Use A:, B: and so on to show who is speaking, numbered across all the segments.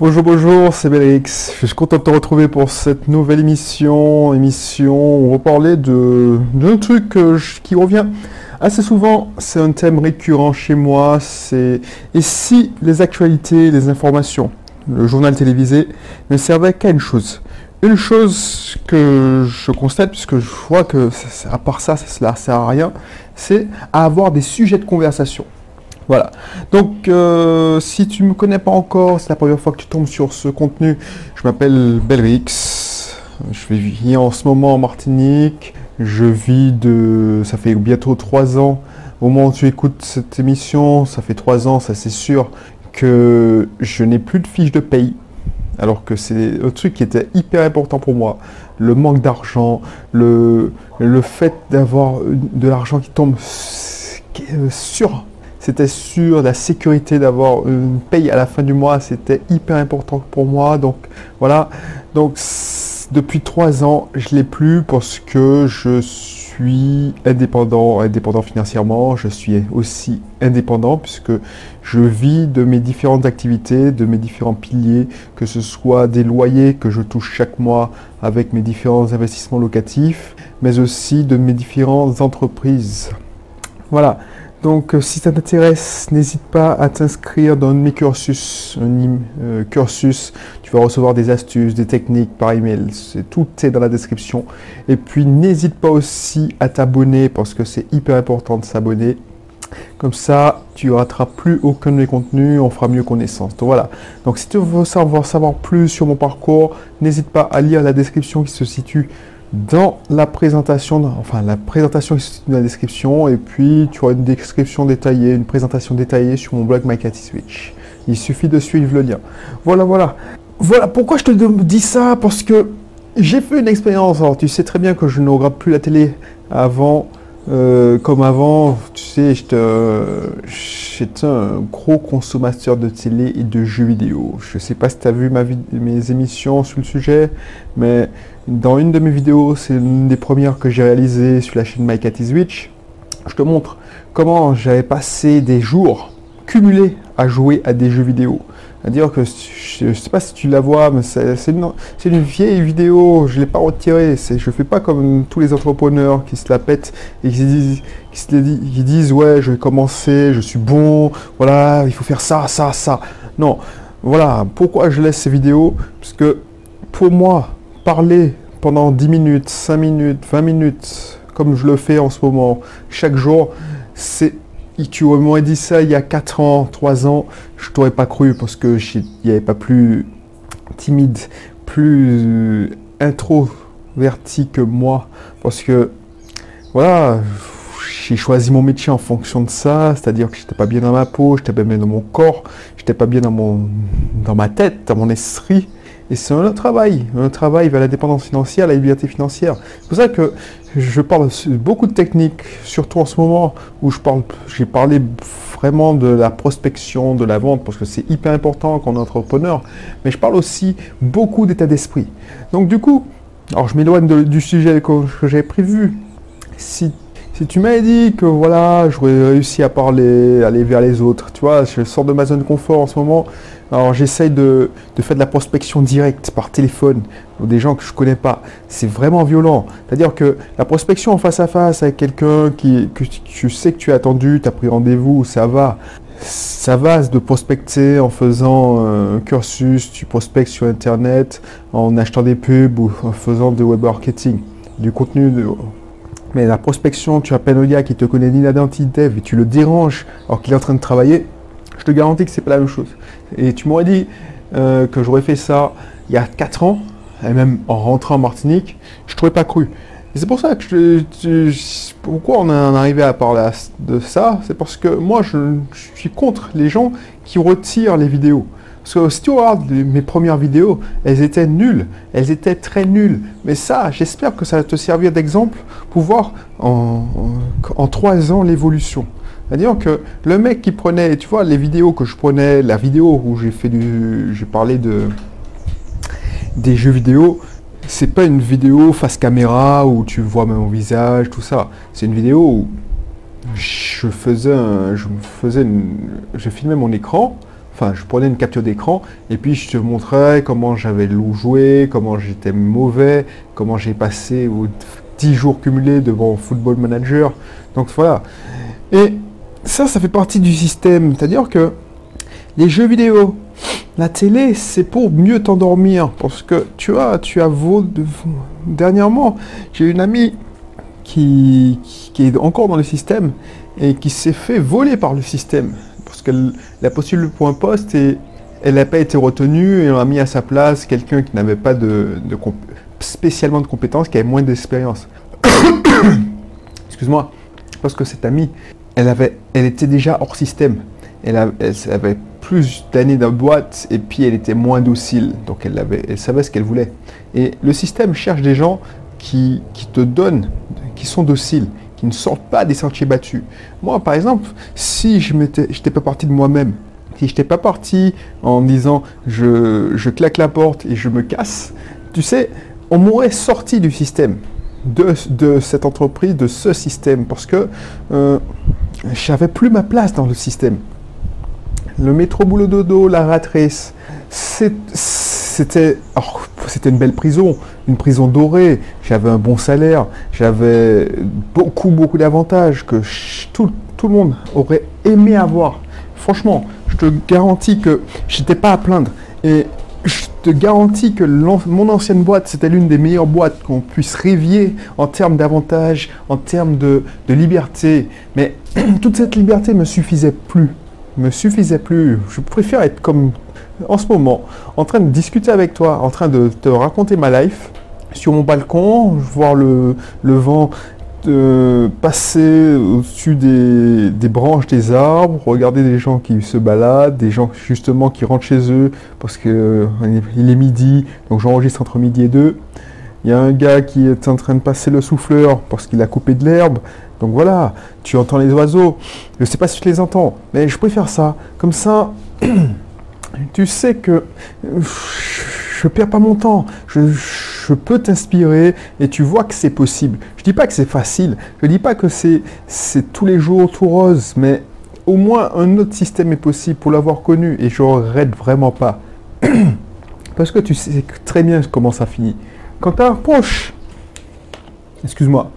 A: Bonjour, bonjour, c'est Belrix. Je suis content de te retrouver pour cette nouvelle émission. Émission on va parler d'un truc qui revient assez souvent. C'est un thème récurrent chez moi. C'est et si les actualités, les informations, le journal télévisé ne servaient qu'à une chose? Une chose que je constate, puisque je vois que à part ça, ça ne sert à rien, c'est à avoir des sujets de conversation. Voilà. Donc, euh, si tu me connais pas encore, c'est la première fois que tu tombes sur ce contenu, je m'appelle Belrix. Je vis en ce moment en Martinique. Je vis de... Ça fait bientôt trois ans. Au moment où tu écoutes cette émission, ça fait trois ans, ça c'est sûr, que je n'ai plus de fiche de paye. Alors que c'est un truc qui était hyper important pour moi. Le manque d'argent, le, le fait d'avoir de l'argent qui tombe sur c'était sûr, la sécurité d'avoir une paye à la fin du mois, c'était hyper important pour moi. Donc voilà. Donc depuis trois ans, je l'ai plus parce que je suis indépendant, indépendant financièrement. Je suis aussi indépendant puisque je vis de mes différentes activités, de mes différents piliers, que ce soit des loyers que je touche chaque mois avec mes différents investissements locatifs, mais aussi de mes différentes entreprises. Voilà. Donc, euh, si ça t'intéresse, n'hésite pas à t'inscrire dans mes euh, cursus. Tu vas recevoir des astuces, des techniques par email. C'est tout est dans la description. Et puis, n'hésite pas aussi à t'abonner parce que c'est hyper important de s'abonner. Comme ça, tu rateras plus aucun de mes contenus, on fera mieux connaissance. Donc voilà. Donc, si tu veux savoir, savoir plus sur mon parcours, n'hésite pas à lire la description qui se situe dans la présentation, enfin la présentation situe dans la description, et puis tu auras une description détaillée, une présentation détaillée sur mon blog MyCattySwitch. Il suffit de suivre le lien. Voilà, voilà. Voilà pourquoi je te dis ça, parce que j'ai fait une expérience. Alors tu sais très bien que je ne regarde plus la télé avant, euh, comme avant. Tu sais, j'étais euh, j'étais un gros consommateur de télé et de jeux vidéo. Je sais pas si tu as vu ma mes émissions sur le sujet, mais dans une de mes vidéos, c'est une des premières que j'ai réalisées sur la chaîne MyCattySwitch. Je te montre comment j'avais passé des jours cumulés à jouer à des jeux vidéo. C'est-à-dire que je ne sais pas si tu la vois, mais c'est une, une vieille vidéo, je l'ai pas retirée. Je fais pas comme tous les entrepreneurs qui se la pètent et qui disent, qui se dit- qui disent ouais, je vais commencer, je suis bon, voilà, il faut faire ça, ça, ça. Non, voilà, pourquoi je laisse ces vidéos? Parce que pour moi, parler pendant 10 minutes, 5 minutes, 20 minutes, comme je le fais en ce moment, chaque jour, c'est. Tu m'aurais dit ça il y a 4 ans, 3 ans, je t'aurais pas cru parce que j'ai- il n'y avait pas plus timide, plus introverti que moi. Parce que, voilà, j'ai choisi mon métier en fonction de ça, c'est-à-dire que j'étais pas bien dans ma peau, j'étais pas bien dans mon corps, j'étais pas bien dans, mon, dans ma tête, dans mon esprit. Et c'est un travail, un travail vers la dépendance financière, la liberté financière. C'est pour ça que je parle beaucoup de techniques, surtout en ce moment où je parle, j'ai parlé vraiment de la prospection, de la vente, parce que c'est hyper important quand on est entrepreneur. Mais je parle aussi beaucoup d'état d'esprit. Donc du coup, alors je m'éloigne du sujet que, que j'avais prévu. Si si tu m'avais dit que voilà, j'aurais réussi à parler, aller vers les autres, tu vois, je sors de ma zone de confort en ce moment. Alors j'essaye de, faire de la prospection directe par téléphone des gens que je connais pas. C'est vraiment violent. C'est-à-dire que la prospection en face à face avec quelqu'un qui que tu- sais que tu as attendu, tu as pris rendez-vous, ça va. Ça va de prospecter en faisant euh, un cursus, tu prospectes sur internet, en achetant des pubs ou en faisant du web marketing, du contenu de, mais la prospection, tu appelles un gars qui te connaît ni la d'identité et tu le déranges alors qu'il est en train de travailler, je te garantis que c'est pas la même chose. Et tu m'aurais dit euh, que j'aurais fait ça il y a 4 ans, et même en rentrant en Martinique, je t'aurais pas cru. C'est pour ça que je, pourquoi on en est arrivé à parler de ça, c'est parce que moi je, suis contre les gens qui retirent les vidéos. Parce que si tu regardes mes premières vidéos, elles étaient nulles, elles étaient très nulles. Mais ça, j'espère que ça va te servir d'exemple pour voir en, en, en trois ans l'évolution. C'est-à-dire que le mec qui prenait, tu vois, les vidéos que je prenais, la vidéo où j'ai fait du, j'ai parlé de des jeux vidéo, c'est pas une vidéo face caméra où tu vois mon visage, tout ça. C'est une vidéo où je faisais, je faisais, une- je filmais mon écran Enfin, je prenais une capture d'écran et puis je te montrais comment j'avais joué, comment j'étais mauvais, comment j'ai passé 10 jours cumulés devant Football Manager. Donc voilà. Et ça, ça fait partie du système. C'est-à-dire que les jeux vidéo, la télé, c'est pour mieux t'endormir. Parce que tu vois, tu as vos... Dernièrement, j'ai une amie qui, est encore dans le système et qui s'est fait voler par le système. Parce qu'elle a postulé pour un poste et elle n'a pas été retenue et on a mis à sa place quelqu'un qui n'avait pas de, spécialement de compétences, qui avait moins d'expérience. Excuse-moi, parce que cette amie, elle, était déjà hors système. Elle, avait plus d'années dans boîte et puis elle était moins docile. Donc elle, avait, elle savait ce qu'elle voulait. Et le système cherche des gens qui, te donnent, qui sont dociles, qui ne sortent pas des sentiers battus. Moi, par exemple, si je n'étais pas parti de moi-même, si je n'étais pas parti en disant je, claque la porte et je me casse, tu sais, on m'aurait sorti du système, de, de, cette entreprise, de ce système, parce que euh, j'avais plus ma place dans le système. Le métro boulot dodo, la ratrice, c'était c'était une belle prison, une prison dorée. J'avais un bon salaire, j'avais beaucoup, beaucoup d'avantages que tout, le monde aurait aimé avoir. Franchement, je te garantis que j'étais pas à plaindre. Te garantis que mon ancienne boîte, c'était l'une des meilleures boîtes qu'on puisse rêver en termes d'avantages, en termes de, de liberté. Mais toute cette liberté me suffisait plus. Me suffisait plus. Je préfère être comme en ce moment en train de discuter avec toi, en train de te raconter ma life sur mon balcon, voir le, vent euh, passer au-dessus des, branches des arbres, regarder des gens qui se baladent, des gens justement qui rentrent chez eux parce qu'il euh, est midi, donc j'enregistre entre midi et deux. Il y a un gars qui est en train de passer le souffleur parce qu'il a coupé de l'herbe. Donc voilà, tu entends les oiseaux. Je ne sais pas si tu les entends, mais je préfère ça. Comme ça, tu sais que je perds pas mon temps, je, peux t'inspirer et tu vois que c'est possible. Je dis pas que c'est facile, je dis pas que c'est tous les jours tout rose, mais au moins un autre système est possible pour l'avoir connu et je regrette vraiment pas. Parce que tu sais très bien comment ça finit. Quand tu approches, excuse-moi,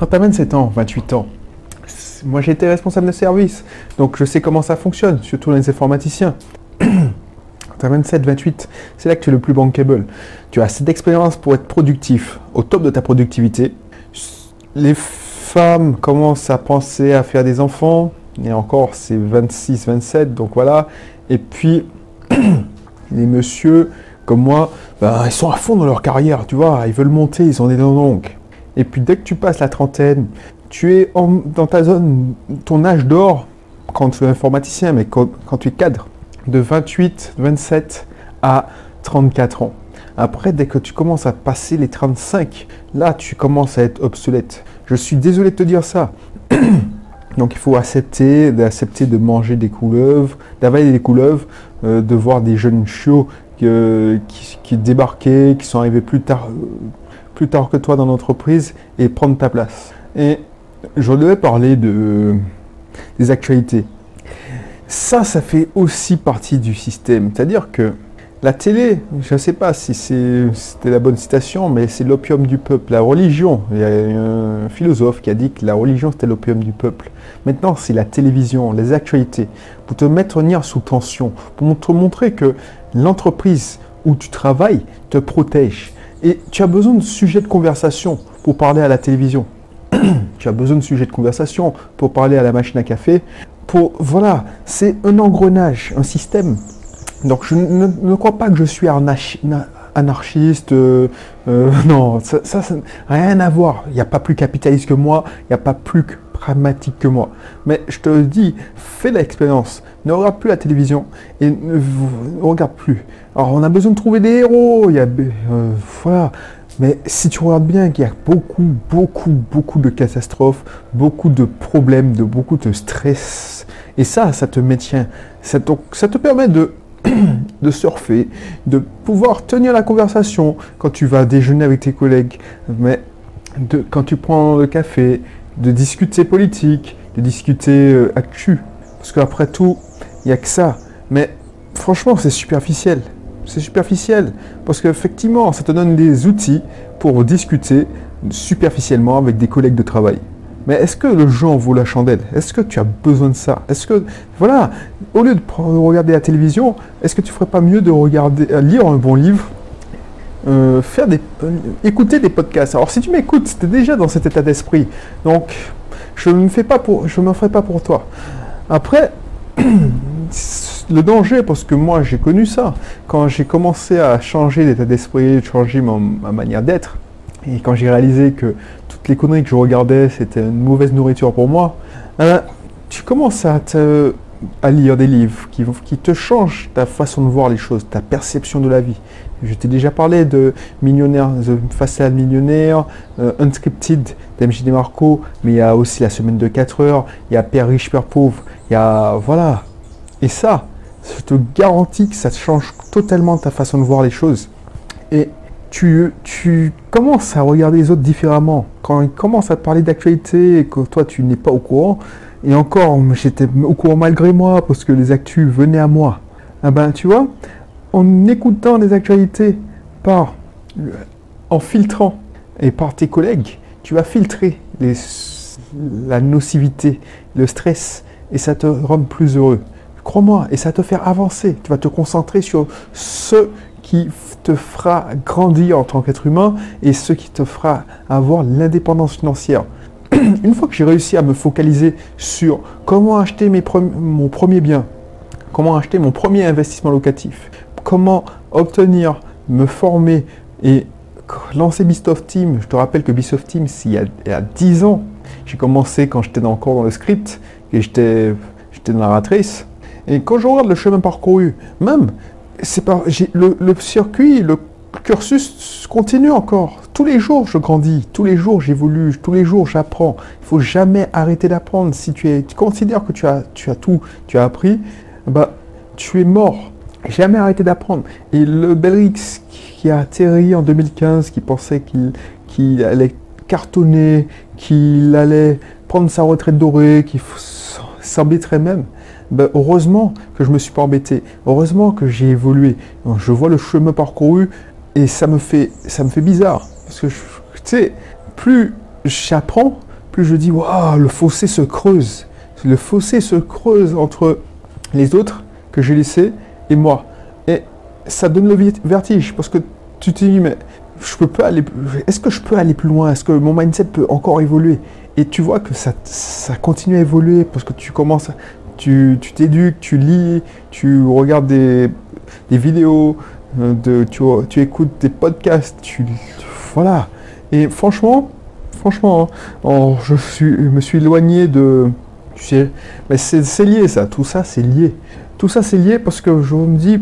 A: quand tu as 27 ans, 28 ans, moi j'ai été responsable de service, donc je sais comment ça fonctionne, surtout les informaticiens. tu as 27, 28, c'est là que tu es le plus bankable. Tu as cette expérience pour être productif, au top de ta productivité. Les femmes commencent à penser à faire des enfants, et encore c'est 26, 27, donc voilà. Et puis les messieurs comme moi, ben, ils sont à fond dans leur carrière, tu vois, ils veulent monter, ils ont des dents longues. Et puis dès que tu passes la trentaine, tu es dans ta zone, ton âge d'or, quand tu es informaticien, mais quand, tu es cadre, de 28, 27 à 34 ans. Après, dès que tu commences à passer les 35, là, tu commences à être obsolète. Je suis désolé de te dire ça. Donc il faut accepter, d'accepter de manger des couleuvres, d'avaler des couleuvres, euh, de voir des jeunes chiots qui, qui, débarquaient, qui sont arrivés plus tard, euh, plus tard que toi dans l'entreprise et prendre ta place. Et je devais parler de, des actualités. Ça, ça fait aussi partie du système. C'est-à-dire que la télé, je ne sais pas si c'était la bonne citation, mais c'est l'opium du peuple. La religion, il y a un philosophe qui a dit que la religion c'était l'opium du peuple. Maintenant, c'est la télévision, les actualités, pour te mettre sous tension, pour te montrer que l'entreprise où tu travailles te protège. Et tu as besoin de sujets de conversation pour parler à la télévision. tu as besoin de sujets de conversation pour parler à la machine à café. Voilà, c'est un engrenage, un système. Donc je ne, crois pas que je suis anarchiste. Euh, euh, non, ça n'a rien à voir. Il n'y a pas plus capitaliste que moi, il n'y a pas plus pragmatique que moi. Mais je te dis, fais l'expérience. Ne regarde plus la télévision et ne, regarde plus. Alors on a besoin de trouver des héros. Il y a, euh, voilà. Mais si tu regardes bien qu'il y a beaucoup, beaucoup, beaucoup de catastrophes, beaucoup de problèmes, de beaucoup de stress, et ça, ça te maintient, ça te, permet de, surfer, de pouvoir tenir la conversation quand tu vas déjeuner avec tes collègues, mais quand tu prends le café, de discuter politique, de discuter euh. Parce qu'après tout, Il n'y a que ça. Mais franchement, c'est superficiel. C'est superficiel. Parce qu'effectivement, ça te donne des outils pour discuter superficiellement avec des collègues de travail. Mais est-ce que le jeu en vaut la chandelle? Est-ce que tu as besoin de ça? Est-ce que, voilà, au lieu de regarder la télévision, est-ce que tu ferais pas mieux de regarder, euh, lire un bon livre, euh, faire des, euh, écouter des podcasts? Alors si tu m'écoutes, tu es déjà dans cet état d'esprit. Donc, je ne fais pas pour, je me ferai pas pour toi. Après, le danger, parce que moi j'ai connu ça, quand j'ai commencé à changer d'état d'esprit, changer ma manière d'être, et quand j'ai réalisé que toutes les conneries que je regardais, c'était une mauvaise nourriture pour moi, euh, tu commences à, te, à lire des livres qui, qui te changent ta façon de voir les choses, ta perception de la vie. Je t'ai déjà parlé de Millionnaire, The Facade Millionnaire, euh, Unscripted d'MJ Marco, mais il y a aussi La Semaine de 4 heures, il y a Père riche, Père pauvre, il y a... Voilà. Et ça, je te garantis que ça change totalement ta façon de voir les choses. Et tu, tu commences à regarder les autres différemment. Quand ils commencent à te parler d'actualité et que toi tu n'es pas au courant, et encore j'étais au courant malgré moi parce que les actus venaient à moi. Ah ben tu vois, en écoutant les actualités par en filtrant et par tes collègues, tu vas filtrer la nocivité, le stress, et ça te rend plus heureux. Crois-moi, et ça te faire avancer. Tu vas te concentrer sur ce qui te fera grandir en tant qu'être humain et ce qui te fera avoir l'indépendance financière. Une fois que j'ai réussi à me focaliser sur comment acheter mes mon premier bien, comment acheter mon premier investissement locatif, comment obtenir, me former et lancer Bisoft Team. Je te rappelle que Bisoft Team, il y a, il y a 10 ans, j'ai commencé quand j'étais encore dans le script et j'étais dans la. Et quand je regarde le chemin parcouru, même, c'est pas, le, circuit, le cursus continue encore. Tous les jours, je grandis. Tous les jours, j'évolue. Tous les jours, j'apprends. Il faut jamais arrêter d'apprendre. Si tu, es, tu considères que tu as, tout, tu as appris, bah, tu es mort. Jamais arrêter d'apprendre. Et le Belrix qui a atterri en 2015, qui pensait qu'il allait cartonner, qu'il allait prendre sa retraite dorée, qu'il s'embêterait même, ben, heureusement que je me suis pas embêté, heureusement que j'ai évolué. Je vois le chemin parcouru et ça me fait, ça me fait bizarre. Parce que, tu sais, plus j'apprends, plus je dis, waouh, le fossé se creuse. Le fossé se creuse entre les autres que j'ai laissés et moi. Et ça donne le vertige parce que tu te dis, mais je peux pas aller, est-ce que je peux aller plus loin? Est-ce que mon mindset peut encore évoluer? Et tu vois que ça, ça continue à évoluer parce que tu commences, tu t'éduques, tu, lis, tu regardes des, vidéos, euh, tu, écoutes des podcasts, tu, voilà. Et franchement, franchement, hein, je, suis, me suis éloigné de... Tu mais c'est lié ça, tout ça c'est lié. Tout ça c'est lié parce que je me dis,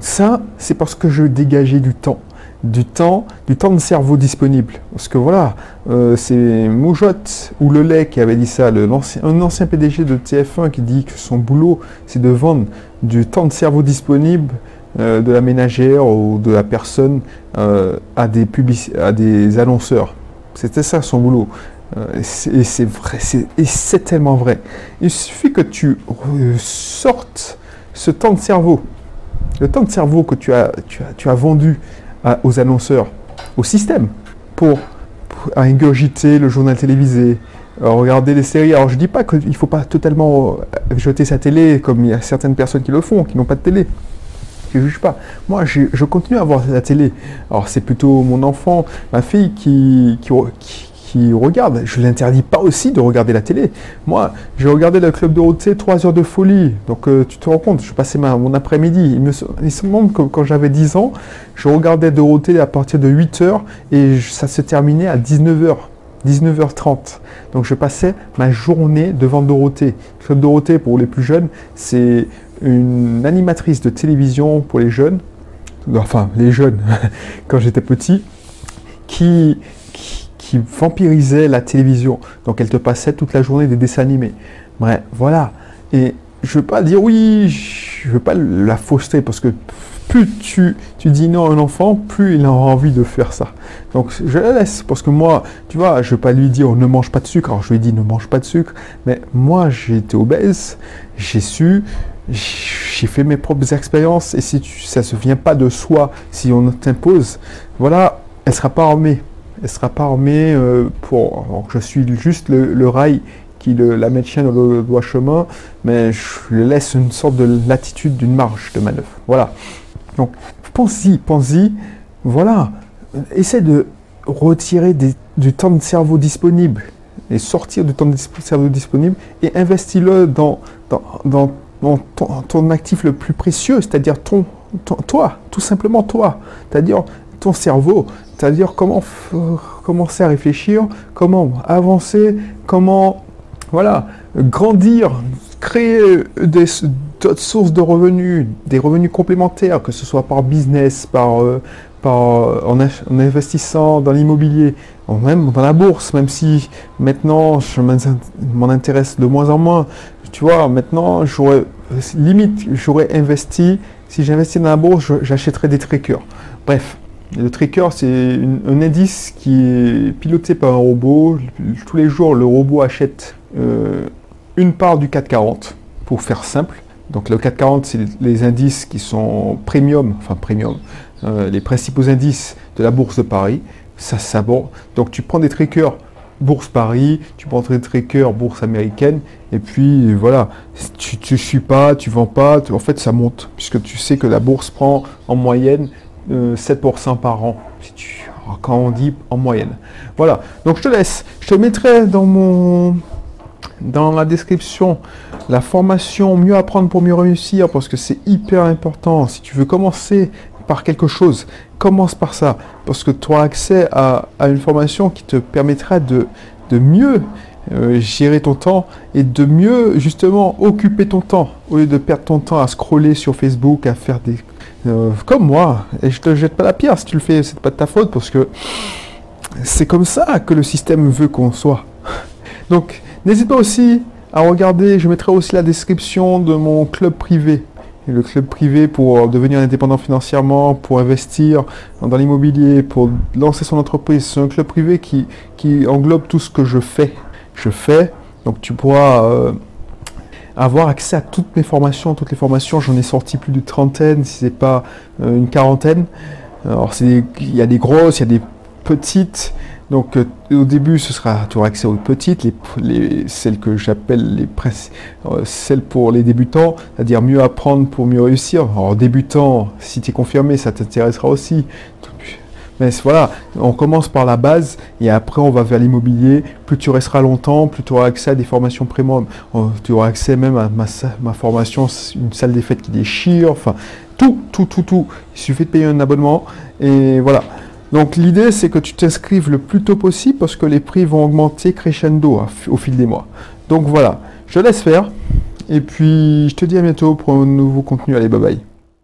A: ça c'est parce que je dégageais du temps du temps, du temps de cerveau disponible. Parce que voilà, euh, c'est Moujotte ou Lelay qui avait dit ça, un ancien PDG de TF1 qui dit que son boulot, c'est de vendre du temps de cerveau disponible euh, de la ménagère ou de la personne euh, à, des annonceurs. C'était ça son boulot. et c'est vrai, et c'est tellement vrai. Il suffit que tu sortes ce temps de cerveau, le temps de cerveau que tu as vendu aux annonceurs, au système, pour, ingurgiter le journal télévisé, euh, regarder les séries. Alors je dis pas qu'il ne faut pas totalement euh, jeter sa télé comme il y a certaines personnes qui le font, qui n'ont pas de télé. Je ne juge pas. Moi, je, continue à voir la télé. Alors c'est plutôt mon enfant, ma fille qui, qui regarde. Je l'interdis pas aussi de regarder la télé. Moi, j'ai regardé le Club Dorothée 3 heures de folie. Donc euh, tu te rends compte, je passais ma, mon après-midi. Il me, semble que quand j'avais 10 ans, je regardais Dorothée à partir de 8 heures et ça se terminait à 19 h 19h30. Donc je passais ma journée devant Dorothée. Club Dorothée, pour les plus jeunes, c'est une animatrice de télévision pour les jeunes, enfin les jeunes, quand j'étais petit, qui, qui vampirisait la télévision. Donc elle te passait toute la journée des dessins animés. Bref, voilà. Et je veux pas dire oui, je veux pas la fausseter parce que plus tu, tu dis non à un enfant, plus il aura envie de faire ça. Donc je la laisse parce que moi, tu vois, je veux pas lui dire ne mange pas de sucre. Alors je lui ai dit ne mange pas de sucre, mais moi j'ai été obèse, j'ai su, j'ai fait mes propres expériences et si ça ne se vient pas de soi, si on t'impose, voilà, elle sera pas armée. Elle sera pas armée euh, pour. je suis juste le, rail qui le, la maintient dans le droit chemin, mais je laisse une sorte de latitude d'une marge de manœuvre. Voilà. Donc, pense-y, pense-y. Voilà. Essaie de retirer du temps de cerveau disponible et sortir du temps de cerveau disponible et investis-le dans, dans, ton, actif le plus précieux, c'est-à-dire ton, toi, tout simplement toi, c'est-à-dire ton cerveau, c'est-à-dire comment commencer à réfléchir, comment avancer, comment voilà, grandir, créer des, d'autres sources de revenus, des revenus complémentaires, que ce soit par business, par, euh, par en, investissant dans l'immobilier, même dans la bourse, même si maintenant je m'en intéresse de moins en moins. Tu vois, maintenant j'aurais limite j'aurais investi. Si j'investis dans la bourse, j'achèterais des trackers. Bref, le tracker, c'est un indice qui est piloté par un robot. Tous les jours, le robot achète euh, une part du 440, pour faire simple. Donc le 440, c'est les indices qui sont premium, enfin premium, euh, les principaux indices de la bourse de Paris. Ça, bon. Donc tu prends des trackers bourse Paris, tu prends des trackers bourse américaine, et puis voilà, tu ne suis pas, tu vends pas, en fait ça monte, puisque tu sais que la bourse prend en moyenne 7% euh, par an, quand on dit en moyenne. Voilà, donc je te laisse, je te mettrai dans mon dans la description la formation Mieux apprendre pour mieux réussir parce que c'est hyper important. Si tu veux commencer par quelque chose, commence par ça parce que tu auras accès à, une formation qui te permettra de, de mieux euh, gérer ton temps et de mieux justement occuper ton temps au lieu de perdre ton temps à scroller sur Facebook, à faire des... Euh, comme moi, et je te jette pas la pierre si tu le fais, c'est pas de ta faute parce que c'est comme ça que le système veut qu'on soit. Donc n'hésite pas aussi à regarder, je mettrai aussi la description de mon club privé. Le club privé pour devenir indépendant financièrement, pour investir dans l'immobilier, pour lancer son entreprise. C'est un club privé qui, qui englobe tout ce que je fais. Je fais, donc tu pourras euh, avoir accès à toutes mes formations. Toutes les formations, j'en ai sorti plus de trentaine, si c'est pas euh, une quarantaine. Alors il y a des grosses, il y a des petites. Donc euh, au début, ce sera, tu auras accès aux petites, les, celles que j'appelle les euh, celles pour les débutants, c'est-à-dire mieux apprendre pour mieux réussir. Alors débutant, si tu es confirmé, ça t'intéressera aussi. Mais voilà, on commence par la base et après on va vers l'immobilier. Plus tu resteras longtemps, plus tu auras accès à des formations premium. Euh, tu auras accès même à ma, ma formation, une salle des fêtes qui déchire. Enfin, tout, tout, tout, tout. Il suffit de payer un abonnement et voilà. Donc l'idée, c'est que tu t'inscrives le plus tôt possible parce que les prix vont augmenter crescendo au fil des mois. Donc voilà, je laisse faire. Et puis, je te dis à bientôt pour un nouveau contenu. Allez, bye bye.